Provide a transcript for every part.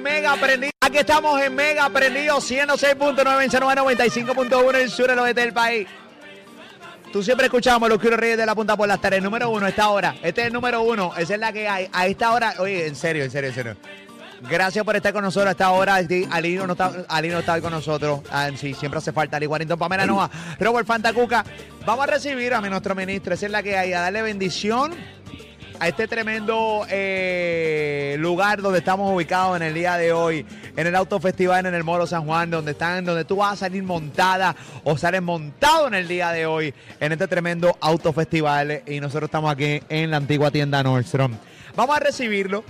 Mega Prendido. Aquí estamos en Mega Prendido 106.9 en 95.1 en el sur del oeste del país. Tú siempre escuchamos los Quiero Reyes de la Punta por las tardes. Número uno, esta hora. Este es el número uno. Esa es la que hay. A esta hora, oye, en serio, en serio, en serio. Gracias por estar con nosotros a esta hora. Alino no está, Alino está hoy con nosotros. Ah, sí, siempre hace falta. Ali Warrington, Pamela Noa, Robert Fantacuca. Vamos a recibir a nuestro ministro. Esa es la que hay. A darle bendición a este tremendo eh, lugar donde estamos ubicados en el día de hoy, en el Autofestival en el Moro San Juan, donde están, donde tú vas a salir montada o sales montado en el día de hoy, en este tremendo Autofestival. Y nosotros estamos aquí en la antigua tienda Nordstrom. Vamos a recibirlo.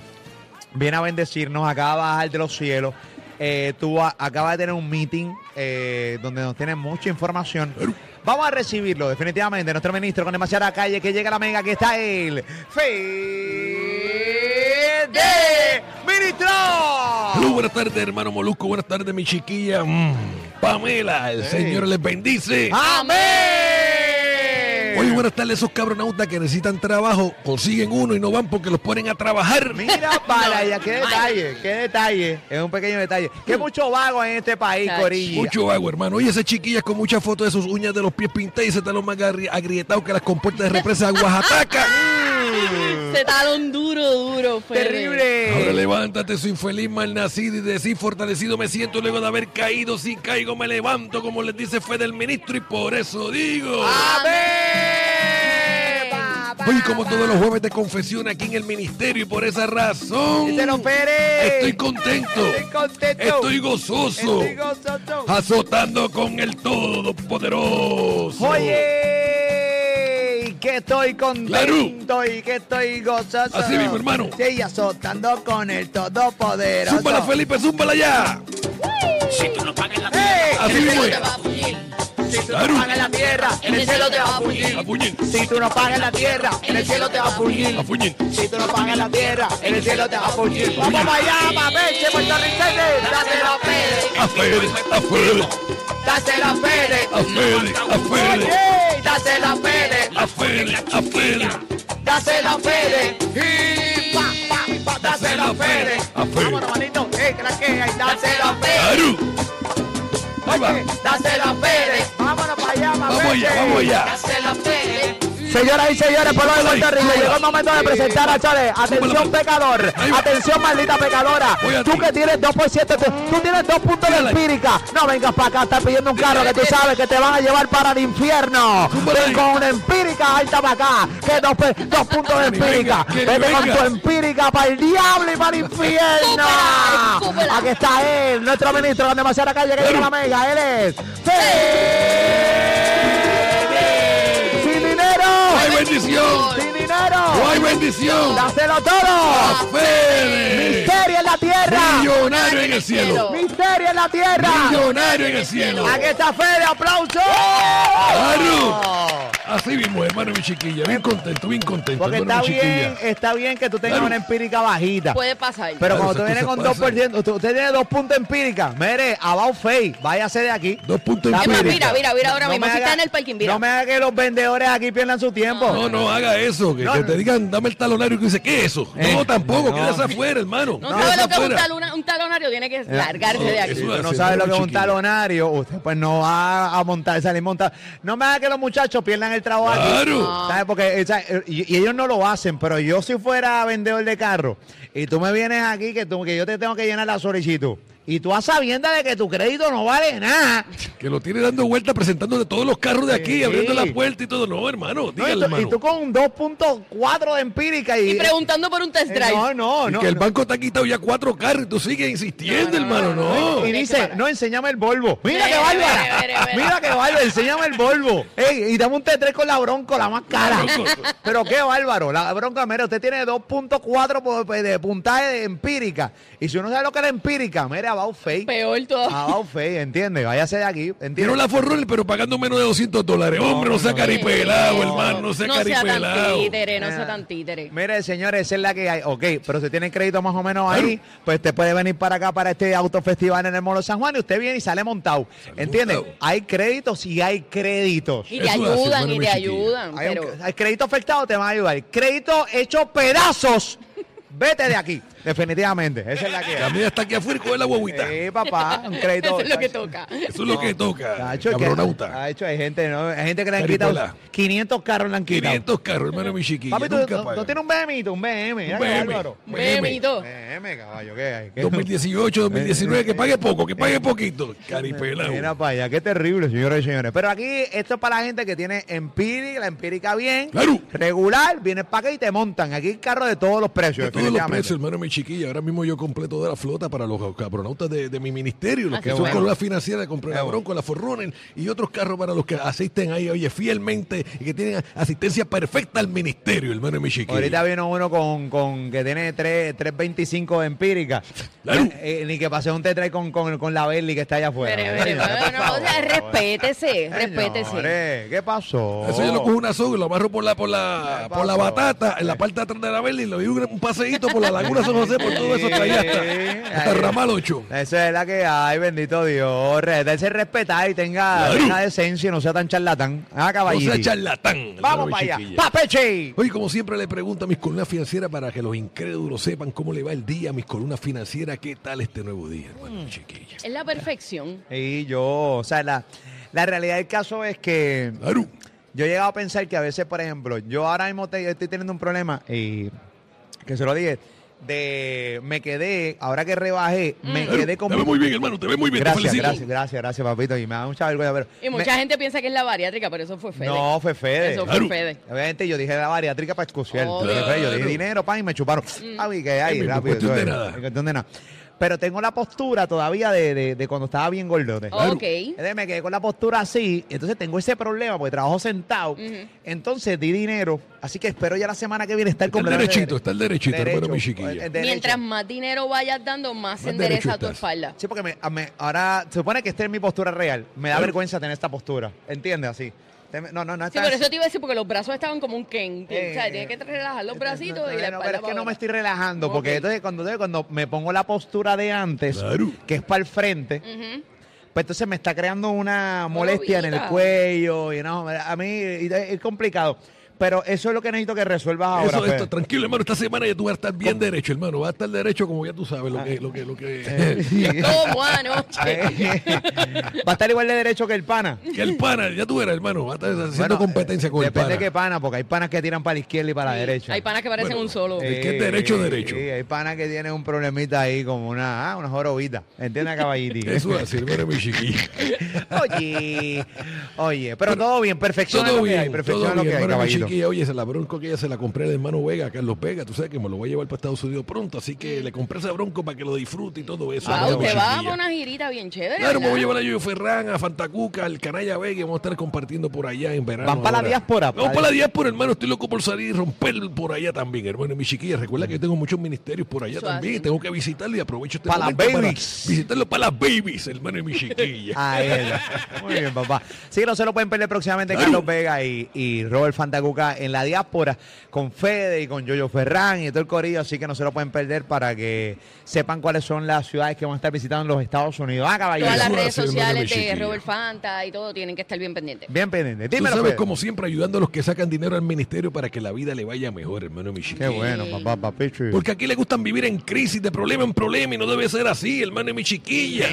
Viene a bendecirnos, acaba de bajar de los cielos. Eh, tú acabas de tener un meeting eh, donde nos tiene mucha información. Vamos a recibirlo, definitivamente, nuestro ministro con demasiada calle que llega a la mega, que está él. ¡Fede! ¡Ministro! buenas tardes, hermano Molusco. Buenas tardes, mi chiquilla. Mm, Pamela, el Señor les bendice. ¡Amén! Oye, buenas tardes, esos cabronautas que necesitan trabajo, consiguen uno y no van porque los ponen a trabajar. Mira para allá, qué detalle, qué detalle. Es un pequeño detalle. Qué mucho vago en este país, Corillo. Mucho vago, hermano. Oye, esas chiquillas con muchas fotos de sus uñas de los pies pintadas y ese talón más agrietado que las compuertas de represa de Oaxaca. Se talón duro, duro. Terrible. Ahora levántate, soy infeliz mal nacido y decir fortalecido me siento luego de haber caído. Si caigo me levanto, como les dice fue del ministro y por eso digo. ¡Amén! Hoy como todos los jueves de confesión aquí en el ministerio y por esa razón estoy contento. Estoy contento. Estoy gozoso. Estoy gozoso. Azotando con el Todopoderoso. Oye, que estoy contento y que estoy gozoso. Así mismo, hermano. Sí, azotando con el Todopoderoso. Zúmbala, Felipe, zúmbala ya. Si tú no pagas la Así mismo. Si tú no pagas la tierra, en el cielo te va a puñir. Si tú no pagas la tierra, en el cielo te va a puñir. Si tú no pagas la tierra, en el cielo te va a puñir. Vamos para allá, papeche, puertorriqueño. Dáselo a Fede. A Fede, a Fede. Dáselo a Fede. A Fede, a Fede. Oye, dáselo a Fede. A Fede, a Fede. Dáselo a Fede. Y pa, pa, pa, dáselo a Fede. A Fede. Vámonos, manito. Eh, que la que hay. Dáselo a. Oye, dáselo a Fede. Vamos vamos. Señoras y señores, pueblo de Puerto Rico, llegó el momento de presentar a Chale. Atención, Súbela. pecador. Ahí. Atención, maldita pecadora. Tú que tienes 2 por 7, tú, tú tienes dos puntos de empírica. No vengas para acá, estás pidiendo un carro que tú sabes que te van a llevar para el infierno. Ven ahí. con una empírica alta para acá. Que dos, pe- dos puntos de empírica. Vete con tu empírica para el diablo y para el infierno. Aquí está él, nuestro ministro con demasiada calle que llega la mega. Él es. Bendición. Sin dinero. No hay bendición. Dáselo todo. Fede. Misterio en la tierra. Millonario en el cielo. Misterio en la tierra. Millonario en el cielo. Aquí está Fede, aplauso. Aru. Así mismo, hermano, mi chiquilla. Bien contento, bien contento, Porque hermano, está bien, está bien que tú tengas Claro. una empírica bajita. Puede pasar. Pero Claro, cuando tú vienes con cosas 2%, usted, usted tiene dos puntos empíricas. Mire, about face, váyase de aquí. Dos puntos empíricos. mira, mira, mira ahora No mismo. me Si está haga- en el parking, mira. No me haga que los vendedores aquí pierdan su tiempo. No, no haga eso. Que, No, que no. te digan, dame el talonario. Que dice, ¿qué es eso? Eh, no, tampoco. no. Quédese afuera, hermano. No, sabe lo que es un, talona- un talonario, tiene que largarse de aquí. eso Si usted no sabe lo que es un talonario, usted pues no va a montar, salir montar. No me haga que los muchachos pierdan el trabajo aquí. ¿Sabes? Porque eh, y, y ellos no lo hacen, pero yo si fuera vendedor de carro y tú me vienes aquí que, tú, que yo te tengo que llenar la solicitud y tú a sabiendas de que tu crédito no vale nada. Que lo tiene dando vuelta, presentando de todos los carros de aquí, Sí. abriendo la puerta y todo. No, hermano, ¿no? Y, tú, y hermano. tú con un 2.4 de empírica y, Y preguntando por un test Eh, drive. No, no, Y no. que el banco te ha quitado ya cuatro carros y tú sigues insistiendo, No, no, hermano. no, Y dice, no, enséñame el Volvo. Mira qué bárbara. Mira qué bárbaro, enséñame el Volvo. Ey, y dame un T3 con la bronco, la más cara. Pero qué bárbaro. La bronca, mira, usted tiene 2.4 po- pues, de puntaje de empírica. Y si uno sabe lo que es la empírica, mira, about face. Peor todo. About face, ¿entiendes? Váyase de aquí, ¿entiendes? la Forrunner, pero pagando menos de 200 dólares. Hombre, no sea caripelado, hermano. No sea No sea tan caripelado. títere, no Ah. sea tan títere. Mire, señores, esa es la que hay. Ok, pero si tiene crédito más o menos ahí, pues te puede venir para acá, para este autofestival en el Molo San Juan y usted viene y sale montado. ¿Entiende? montado. Hay créditos y hay créditos. Y te Eso ayudan, y te chiquilla. ayudan. Hay, un- Pero hay crédito afectado, te van a ayudar. Crédito hecho pedazos. Vete de aquí. Definitivamente, esa es la que La hay. mía está aquí afuera coge la huevita. Sí, papá, un crédito. Eso es lo que toca. Eso es lo que toca. Cabronauta. ha hecho, hay gente, ¿no? Hay gente que le han quitado Caripela. 500 carros le han quitado. 500 carros, hermano mi chiquilla. Papi, tú, nunca tú- pagan. tú tienes un BMito, un BM. Un BM. Un. BM, caballo, ¿qué hay? ¿Qué- 2018, 2019, que pague poco, que pague poquito. Caripelado. Mira para allá, qué terrible, señoras y señores. Pero aquí, esto es para la gente que tiene empírica, la empírica bien, Claro. regular, vienes para acá y te montan. Aquí hay carros de todos los precios, De todos los precios, hermano mi chiquilla. Ahora mismo yo compré toda la flota para los cabronautas de, de mi ministerio, los Ah, que son bueno. con la financiera, compré Qué la bueno. Bronco, la Forrunen y otros carros para los que asisten ahí, oye, fielmente y que tienen asistencia perfecta al ministerio, hermano mi chiquilla. Ahorita vino uno con, con que tiene 3, 325 de empírica. Claro. Eh, ni que pase un T3 con, con, con la Berli que está allá afuera. Pero, pero, no, o favor. sea, respétese, respétese. Señores, ¿Qué pasó? Eso yo lo cojo una soga y lo amarro por la, por la, ¿Qué por la batata, en la parte de atrás de la vela y le doy un, un paseíto por la laguna San José, por todo eso allá, hasta, hasta. Ramal 8. Esa es la que hay, bendito Dios. Dése respetar y tenga, Claro. tenga decencia y no sea tan charlatán. Ah, No caballito. sea charlatán. Vamos para allá. ¡Papeche! Oye, como siempre le pregunto a mis columnas financieras para que los incrédulos sepan cómo le va el día a mis columnas financieras, qué tal este nuevo día, hermano mi chiquilla. Es la perfección. Y yo, o sea, la, la realidad del caso es que Claro. yo he llegado a pensar que a veces, por ejemplo, yo ahora mismo te- estoy teniendo un problema y que se lo dije, de me quedé, ahora que rebajé, me Claro, quedé con... Te ve muy bien, hermano, te ve muy bien, te Gracias, felicito. gracias, gracias, gracias, papito. Y me da mucha vergüenza, pero... Y mucha me- gente piensa que es la bariátrica, pero eso fue Fede. No, fue Fede. Eso Claro. fue Fede. Obviamente yo dije la bariátrica para excusar. Obvio. Yo dije, Yo dije Claro. dinero, pan, y me chuparon. Ay, que hay, rápido. cuestión de nada. cuestión de nada. Pero tengo la postura todavía de, de- de cuando estaba bien gordote. Ok. Entonces me quedé con la postura así, entonces tengo ese problema porque trabajo sentado. Entonces di dinero, así que espero ya la semana que viene estar Está el derechito, está el derechito, hermano mi derecho, chiquilla. derecho. Mientras más dinero vayas dando, más se endereza derecho tu espalda. Sí, porque me, me- ahora se supone que esta es mi postura real. Me da vergüenza tener esta postura. ¿Entiendes? Así. No, no, no. Sí, está- pero eso te iba a decir porque los brazos estaban como un Ken. Eh, o sea, tienes que relajar los bracitos No, y la no, espalda. pero es que no me estoy relajando, porque entonces cuando, cuando me pongo la postura de antes, Claro. que es para el frente, pues entonces me está creando una molestia en el cuello y no, a mí es complicado. Pero eso es lo que necesito que resuelvas ahora. Eso, Fede. esto, tranquilo, hermano, esta semana ya tú vas a estar bien derecho, hermano. Vas a estar derecho como ya tú sabes lo que, lo que, lo que, Como anoche. Va a estar igual de derecho que el pana. que el pana, ya tú eras, hermano, vas a estar haciendo Bueno, competencia con el Depende pana. de qué pana, porque hay panas que tiran para la izquierda y para la derecha. Hay panas que parecen Bueno, un solo. eh, que es derecho, derecho. Sí, hay panas que tienen un problemita ahí como una, ah, una jorobita. ¿Entiendes, caballito? Eso es así, hermano, mi chiquilla. Oye, oye, pero todo bien, Todo lo que hay, bien, perfección todo es lo bien, que hay, hermano, Oye, se la bronco que ella se la compré al hermano Vega, Carlos Vega. Tú sabes que me lo voy a llevar para Estados Unidos pronto, así que le compré ese bronco para que lo disfrute y todo eso. Ah, hermano, mi usted va a una girita bien chévere. Claro, me voy a ¿verdad? llevar a Yoyo Ferran, a Fantacuca, al Canalla Vega y vamos a estar compartiendo por allá en verano. Van para la diáspora, Vamos para- para la diáspora, hermano. Estoy loco por salir y romper por allá también, hermano. Mi chiquilla, recuerda que yo tengo muchos ministerios por allá Eso también. así. Tengo que visitarlo y aprovecho este Para las babies. visitarlo para las babies, hermano y mi chiquilla. Ahí. Muy bien, papá. Sí, que no se lo pueden perder próximamente. Carlos Vega y, y Robert Fantacuca en la diáspora con Fede y con Yoyo Ferran y todo el corillo, así que no se lo pueden perder para que sepan cuáles son las ciudades que van a estar visitando en los Estados Unidos. Ah, caballero. Todas las redes sociales de. Robert Fanta y todo tienen que estar bien pendientes. Bien pendiente. Tú Dímelo, sabes, Fede. como siempre, ayudando a los que sacan dinero al ministerio para que la vida le vaya mejor, hermano y mi chiquilla. Qué bueno, papá, papichu. Porque aquí le gustan vivir en crisis, de problema en problema, y no debe ser así, hermano y mi chiquilla.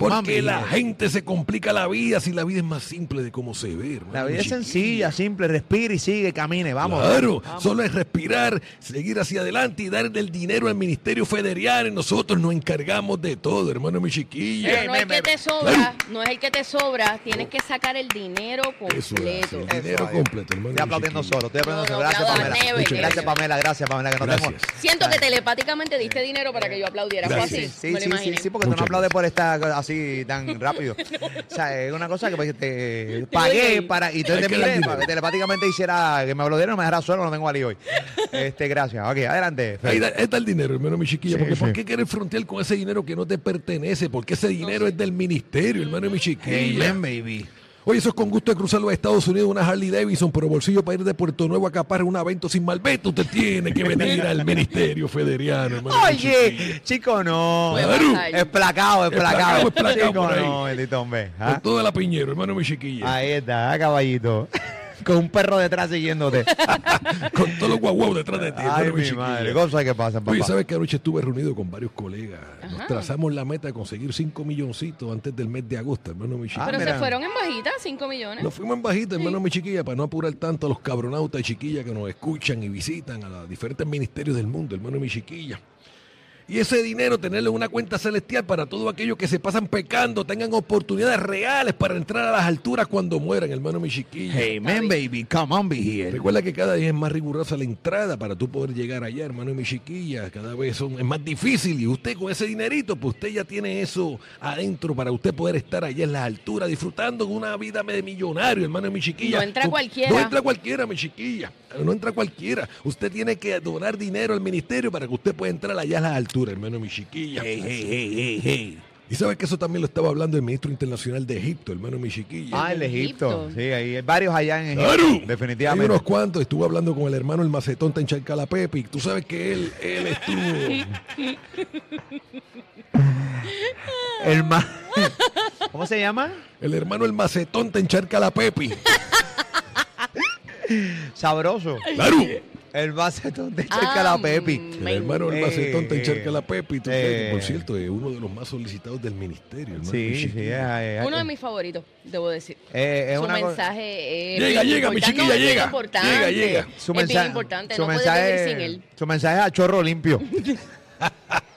Porque la gente se complica la vida si la vida es más simple de cómo se ve, hermano. La vida es sencilla, simple, respira y sigue, camine, vamos. Claro, solo es respirar, seguir hacia adelante y dar del dinero al Ministerio Federal y nosotros nos encargamos de todo, hermano mi chiquilla. Pero no es me- que te sobra, no es el que te sobra, tienes que sacar el dinero Eso completo. el dinero Eso, completo, hermano. Estoy aplaudiendo solo, estoy aplaudiendo No, solo. no, Gracias, Pamela. Neve, Muchas Gracias, Pamela, gracias, Pamela, que no Gracias. tengo. Siento que telepáticamente diste dinero para que yo aplaudiera. Fue así. Sí, me lo sí, sí, porque tú no Muchas aplaudes por estar así tan rápido. O sea, es una cosa que pues, te pagué para y entonces que miré, que telepáticamente hiciera que me me dejara solo, no tengo ali hoy. Este, gracias. Ok, adelante. Ahí, está el dinero, hermano mi chiquilla. Sí, porque sí. ¿Por qué querer frontear con ese dinero que no te pertenece? Porque ese dinero es del ministerio, hermano mi chiquilla. Amen, baby. Oye, eso es con gusto de cruzar los Estados Unidos, una Harley Davidson, pero bolsillo para ir de Puerto Nuevo a Capar un evento sin malvete. Usted tiene que venir al Ministerio Federal, hermano. Oye, chico, no. Es placado, es placado. es placado Chico, por ahí. no, bendito hombre. Con ¿ah? toda la piñero, hermano mi chiquilla. Ahí está, ah, caballito. Con un perro detrás siguiéndote. Con todos los guaguau detrás de ti. Ay, hermano, mi madre. Cosas que pasan, papá. Oye, ¿sabes que anoche estuve reunido con varios colegas? Nos trazamos la meta de conseguir 5 milloncitos antes del mes de agosto, hermano mi chiquilla. Ah, Pero mira. se fueron en bajita, 5 millones. Nos fuimos en bajita, hermano mi chiquilla, para no apurar tanto a los cabronautas y chiquillas que nos escuchan y visitan a los diferentes ministerios del mundo, hermano mi chiquilla. Y ese dinero, tenerlo en una cuenta celestial para todos aquellos que se pasan pecando, tengan oportunidades reales para entrar a las alturas cuando mueran, hermano mi chiquilla. Hey, man, baby, come on, be here. Recuerda que cada día es más rigurosa la entrada para tú poder llegar allá, hermano y mi chiquilla. Cada vez son, es más difícil y usted con ese dinerito, pues usted ya tiene eso adentro para usted poder estar allá en las alturas disfrutando de una vida de millonario, hermano mi chiquilla. No entra cualquiera. No entra cualquiera, mi chiquilla. No entra cualquiera. Usted tiene que donar dinero al ministerio para que usted pueda entrar allá a las alturas, hermano mi chiquilla. Hey, hey, hey, hey, hey. Y sabes que eso también lo estaba hablando el ministro internacional de Egipto, hermano mi chiquilla. Ah, el de Egipto. Egipto. Sí, hay hay varios allá en Egipto. ¡Claro! Hay Definitivamente. unos cuantos. Estuve hablando con el hermano el macetón en Charcalapepe. Y tú sabes que él, él estuvo. El ma- ¿Cómo se llama? El hermano el macetón en Charcalapepe. Sabroso. ¡Claro! El macetón de Ah, Charcalapepi. El hermano el Eh, macetón en eh, Charcalapepe. Y tú sabes que, por cierto, es uno de los más solicitados del ministerio. hermano Sí, sí, Chiquilla. es, es- Uno de mis favoritos, debo decir. eh, es Su una co- mensaje es Llega, bien llega, mi importante. chiquilla, No, es bien llega. importante. Llega, llega. su es bien mensaje, importante, su no puedes mensaje, vivir sin él. Su mensaje es a chorro limpio.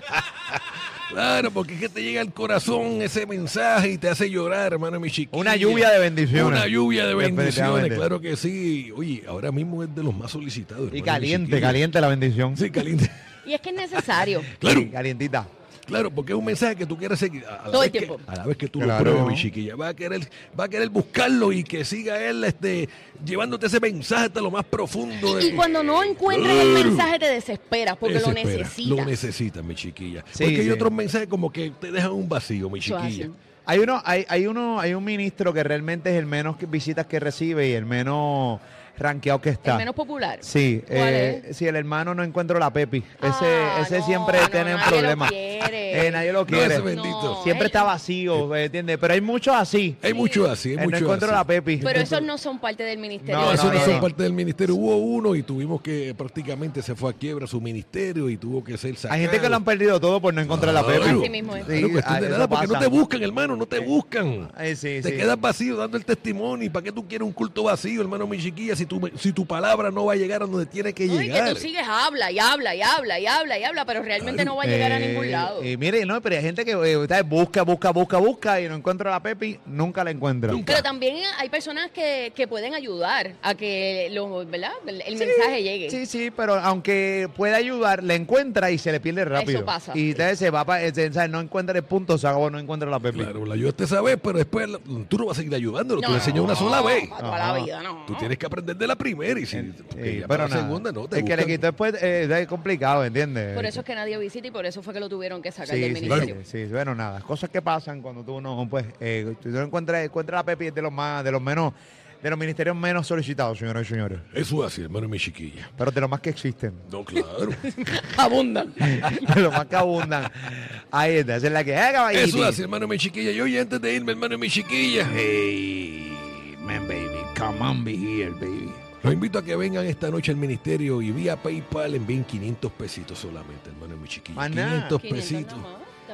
Claro, porque es que te llega al corazón ese mensaje y te hace llorar, hermano mi chiquilla. Una lluvia de bendiciones. Una lluvia de bendiciones, claro que sí. Oye, ahora mismo es de los más solicitados. Y caliente, caliente la bendición. Sí, caliente. Y es que es necesario. Claro. Sí, calientita. Claro, porque es un mensaje que tú quieres seguir. A, la Todo el vez que- tiempo. a la vez que tú Claro. lo pruebes, mi chiquilla, va a querer, va a querer buscarlo y que siga él este, llevándote ese mensaje hasta lo más profundo. de- Y cuando no encuentras el mensaje te desesperas porque lo necesitas. Lo necesitas, mi chiquilla. Sí, porque hay otros mensajes como que te dejan un vacío, mi chiquilla. Hay uno, hay, hay uno, hay un ministro que realmente es el menos que- visitas que recibe y el menos rankeado que está. El menos popular. Sí, ¿Cuál eh, es? sí, el hermano no encuentro la Pepi. Ese, Ah, ese no, siempre no, tiene un nadie lo problema. quiere. Eh, nadie lo No, quiere. ese bendito. siempre él- está vacío, ¿me ¿entiendes? Pero hay muchos así. Hay muchos así, hay no encuentro así. la Pepi. Pero esos no son parte del ministerio. No, No, eso no, no, son no. parte del ministerio. Hubo uno y tuvimos que prácticamente se fue a quiebra su ministerio y tuvo que ser sacado. Hay gente que lo han perdido todo por no encontrar la. Pepi. Así mismo es. Sí, Claro, cuestión de eso nada, porque no te buscan, hermano, no te buscan. Sí, te quedas vacío dando el testimonio. ¿Y para qué tú quieres un culto vacío, hermano, mi chiquilla, si tu, si tu palabra no va a llegar a donde tiene que No, y que llegar? tú sigues, habla y habla y habla y habla y habla, pero realmente no va a llegar a Eh, ningún lado. eh, mire, no, pero hay gente que eh, busca, busca, busca, busca y no encuentra la Pepi, nunca la encuentra. Nunca. Pero también hay personas que, que pueden ayudar a que lo, ¿verdad? el, el mensaje llegue. Sí, sí, pero aunque pueda ayudar, le encuentra y se le pierde rápido. Eso pasa. Y entonces se va para, no encuentra el punto, se acabó, no encuentra la Pepi. Claro, la ayudaste esa vez, pero después la- tú no vas a seguir ayudándolo. tú No, le enseñas una sola vez. Para toda la vida, no. Tú tienes que aprender de la primera y si Eh, porque eh, pero para la segunda no te Es que le quitó después, eh, es complicado, ¿entiendes? Por eso es que nadie visita y por eso fue que lo tuvieron que sacar Sí, del sí, ministerio. sí, sí, bueno, nada, cosas que pasan cuando tú no, pues, eh, tú no encuentras, encuentras la Pepi es de los más, de los menos, de los ministerios menos solicitados, señoras y señores, Eso es así, hermano, mi chiquilla. pero de los más que existen, No, claro. Abundan. de los más que abundan. Ahí está, esa es la que es, caballito. Eso es así, hermano, mi chiquilla. Y oye, antes de irme, hermano, mi chiquilla. Hey, man, baby, come on, be here, baby. Los invito a que vengan esta noche al ministerio y vía PayPal envíen 500 pesitos solamente, hermano, mi chiquilla. Más nada. 500 500 pesitos.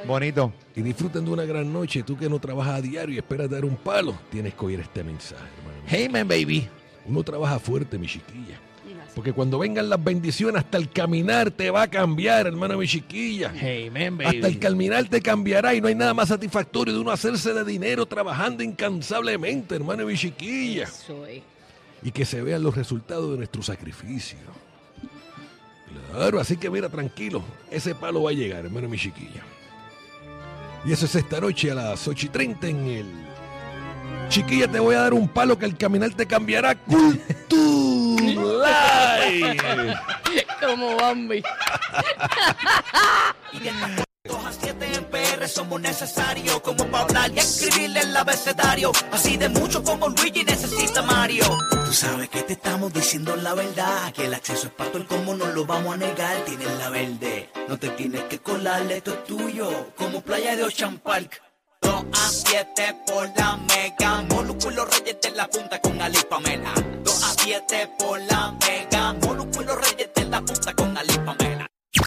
Bonito. Y disfruten de una gran noche. Tú que no trabajas a diario y esperas dar un palo, tienes que oír este mensaje, hermano. Hey, man, baby. Uno trabaja fuerte, mi chiquilla. Porque cuando vengan las bendiciones, hasta el caminar te va a cambiar, hermano, mi chiquilla. Hey, man, Hasta el caminar te cambiará y no hay nada más satisfactorio de uno hacerse de dinero trabajando incansablemente, hermano, mi chiquilla. Es. Y que se vean los resultados de nuestro sacrificio. Claro, así que mira, tranquilo, ese palo va a llegar, hermano, mi chiquilla. Y eso es esta noche a las 8 y 30 en el... Chiquilla, te voy a dar un palo que al caminar te cambiará. Cultura Live. Como Bambi. Y de estas dos a siete en PR somos necesarios como para hablar y escribirle el abecedario. Así de mucho como Luigi necesita Mario. Tú sabes que te estamos diciendo la verdad, que el acceso es para todo el como no lo vamos a negar. Tienes la verde, no te tienes que colarle, esto es tuyo, como playa de Ocean Park. 2 a 7 por la mega. Molúsculo Reyes de la punta con Ali Pamela. 2 a 7 por la mega. Molúsculo Reyes de la punta con